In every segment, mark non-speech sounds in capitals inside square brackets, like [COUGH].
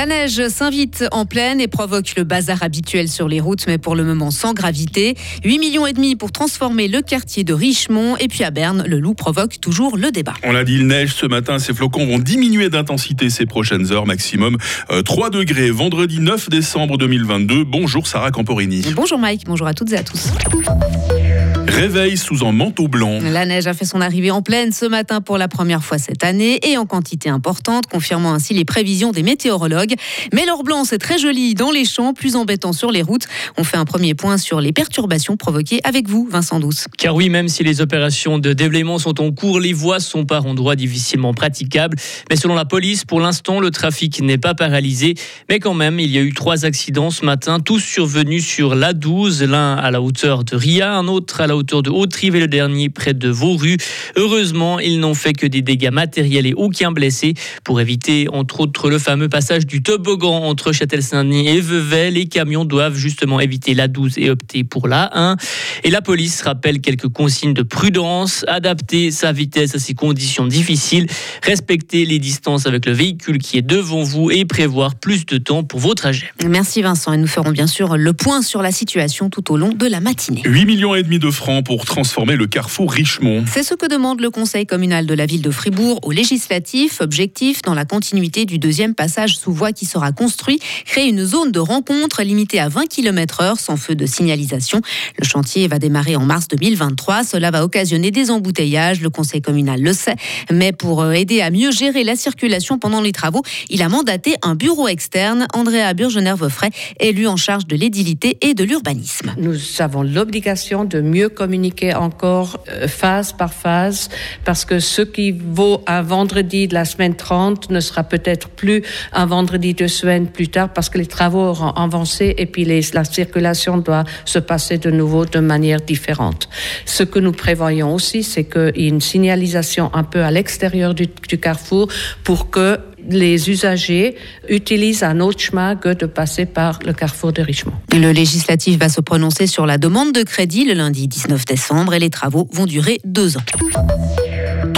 La neige s'invite en pleine et provoque le bazar habituel sur les routes, mais pour le moment sans gravité. 8 millions et demi pour transformer le quartier de Richemont. Et puis à Berne, le loup provoque toujours le débat. On l'a dit, il neige ce matin. Ces flocons vont diminuer d'intensité ces prochaines heures, maximum 3 euh, degrés. Vendredi 9 décembre 2022. Bonjour Sarah Camporini. Bonjour Mike, bonjour à toutes et à tous. Réveil sous un manteau blanc. La neige a fait son arrivée en pleine ce matin pour la première fois cette année et en quantité importante, confirmant ainsi les prévisions des météorologues. Mais l'or blanc, c'est très joli dans les champs, plus embêtant sur les routes. On fait un premier point sur les perturbations provoquées avec vous, Vincent Douce. Car oui, même si les opérations de déblaiement sont en cours, les voies sont par endroits difficilement praticables. Mais selon la police, pour l'instant, le trafic n'est pas paralysé. Mais quand même, il y a eu trois accidents ce matin, tous survenus sur l'A12, l'un à la hauteur de Ria, un autre à la hauteur de Haute-Rive et le dernier près de Vauru. Heureusement, ils n'ont fait que des dégâts matériels et aucun blessé. Pour éviter, entre autres, le fameux passage du toboggan entre Châtel-Saint-Denis et Vevey, les camions doivent justement éviter la 12 et opter pour la 1. Et la police rappelle quelques consignes de prudence, adapter sa vitesse à ces conditions difficiles, respecter les distances avec le véhicule qui est devant vous et prévoir plus de temps pour vos trajets. Merci Vincent et nous ferons bien sûr le point sur la situation tout au long de la matinée. 8 millions et demi de francs pour transformer le carrefour Richemont. C'est ce que demande le conseil communal de la ville de Fribourg au législatif. Objectif, dans la continuité du deuxième passage sous voie qui sera construit, créer une zone de rencontre limitée à 20 km/h sans feu de signalisation. Le chantier va démarrer en mars 2023. Cela va occasionner des embouteillages. Le conseil communal le sait. Mais pour euh, aider à mieux gérer la circulation pendant les travaux, il a mandaté un bureau externe, Andrea Burgener-Veufray, élu en charge de l'édilité et de l'urbanisme. Nous avons l'obligation de mieux communiquer encore euh, phase par phase parce que ce qui vaut un vendredi de la semaine 30 ne sera peut-être plus un vendredi de semaine plus tard parce que les travaux auront avancé et puis la circulation doit se passer de nouveau de manière différente. Ce que nous prévoyons aussi, c'est qu'il y ait une signalisation un peu à l'extérieur du, carrefour pour que les usagers utilisent un autre chemin que de passer par le carrefour de Richemont. Le législatif va se prononcer sur la demande de crédit le lundi 19 décembre et les travaux vont durer deux ans.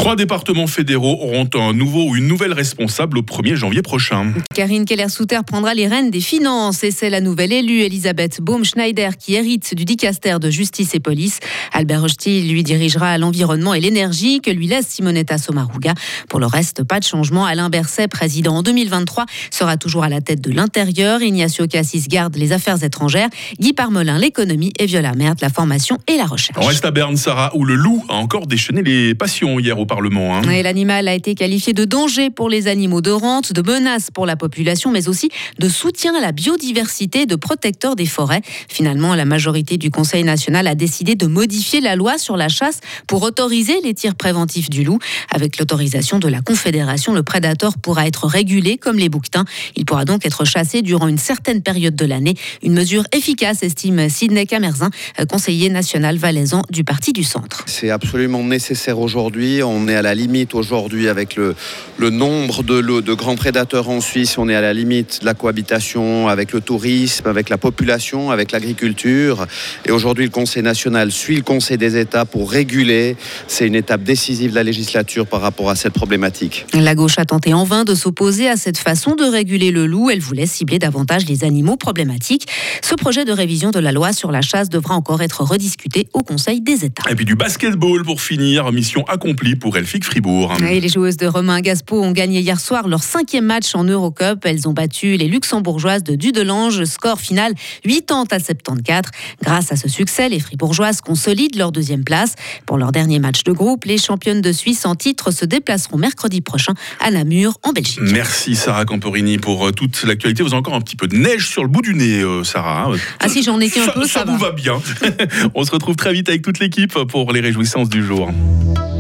Trois départements fédéraux auront un nouveau ou une nouvelle responsable au 1er janvier prochain. Karine Keller-Souter prendra les rênes des finances et c'est la nouvelle élue Elisabeth Baumschneider qui hérite du dicaster de justice et police. Albert Rochty lui dirigera l'environnement et l'énergie que lui laisse Simonetta Sommaruga. Pour le reste, pas de changement. Alain Berset, président en 2023, sera toujours à la tête de l'intérieur. Ignacio Cassis garde les affaires étrangères. Guy Parmelin, l'économie et Viola Mert, la formation et la recherche. On reste à Berne, Sarah, où le loup a encore déchaîné les passions hier au Parlement. Hein. L'animal a été qualifié de danger pour les animaux de rente, de menace pour la population, mais aussi de soutien à la biodiversité, de protecteur des forêts. Finalement, la majorité du Conseil national a décidé de modifier la loi sur la chasse pour autoriser les tirs préventifs du loup. Avec l'autorisation de la Confédération, le prédateur pourra être régulé comme les bouquetins. Il pourra donc être chassé durant une certaine période de l'année. Une mesure efficace, estime Sidney Camerzin, conseiller national valaisan du Parti du Centre. C'est absolument nécessaire aujourd'hui. On est à la limite aujourd'hui avec le, le nombre de, de grands prédateurs en Suisse. On est à la limite de la cohabitation avec le tourisme, avec la population, avec l'agriculture. Et aujourd'hui, le Conseil national suit le Conseil des États pour réguler. C'est une étape décisive de la législature par rapport à cette problématique. La gauche a tenté en vain de s'opposer à cette façon de réguler le loup. Elle voulait cibler davantage les animaux problématiques. Ce projet de révision de la loi sur la chasse devra encore être rediscuté au Conseil des États. Et puis du basketball pour finir, mission accomplie pour Fribourg. Et les joueuses de Romain Gaspo ont gagné hier soir leur cinquième match en Eurocup. Elles ont battu les luxembourgeoises de Dudelange, score final 80 à 74. Grâce à ce succès, les fribourgeoises consolident leur deuxième place. Pour leur dernier match de groupe, les championnes de Suisse en titre se déplaceront mercredi prochain à Namur, en Belgique. Merci Sarah Camporini pour euh, toute l'actualité. Vous avez encore un petit peu de neige sur le bout du nez, euh, Sarah. hein. Ah si, j'en ai qu'un Ça, peu, ça, ça vous va bien. [LAUGHS] On se retrouve très vite avec toute l'équipe pour les réjouissances du jour.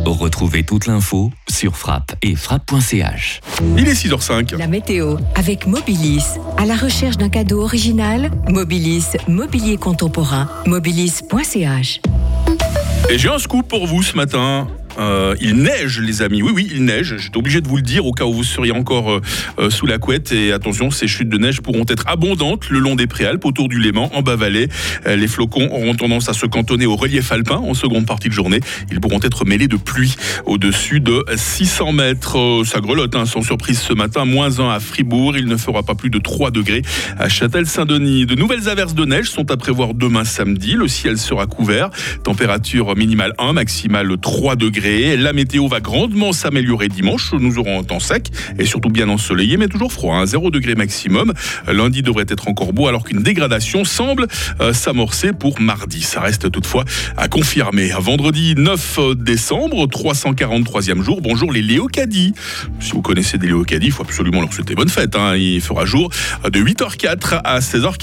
Retrouvez toute l'info sur frappe et frappe.ch. Il est 6h05. La météo avec Mobilis. À la recherche d'un cadeau original, Mobilis, mobilier contemporain, mobilis.ch. Et j'ai un scoop pour vous ce matin. Euh, il neige, les amis. Oui, oui, il neige. J'étais obligé de vous le dire au cas où vous seriez encore euh, euh, sous la couette. Et attention, ces chutes de neige pourront être abondantes le long des préalpes, autour du Léman, en bas-vallée. Les flocons auront tendance à se cantonner au relief alpin en seconde partie de journée. Ils pourront être mêlés de pluie au-dessus de 600 mètres. Ça grelotte, hein, sans surprise ce matin. Moins 1 à Fribourg. Il ne fera pas plus de 3 degrés à Châtel-Saint-Denis. De nouvelles averses de neige sont à prévoir demain samedi. Le ciel sera couvert. Température minimale 1, maximale 3 La météo va grandement s'améliorer dimanche. Nous aurons un temps sec et surtout bien ensoleillé, mais toujours froid. hein, 0 degré maximum. Lundi devrait être encore beau alors qu'une dégradation semble euh, s'amorcer pour mardi. Ça reste toutefois à confirmer. Vendredi 9 décembre, 343e jour. Bonjour les Léocadis. Si vous connaissez des Léocadis, il faut absolument leur souhaiter bonne fête. hein. Il fera jour de 8h04 à 16h04.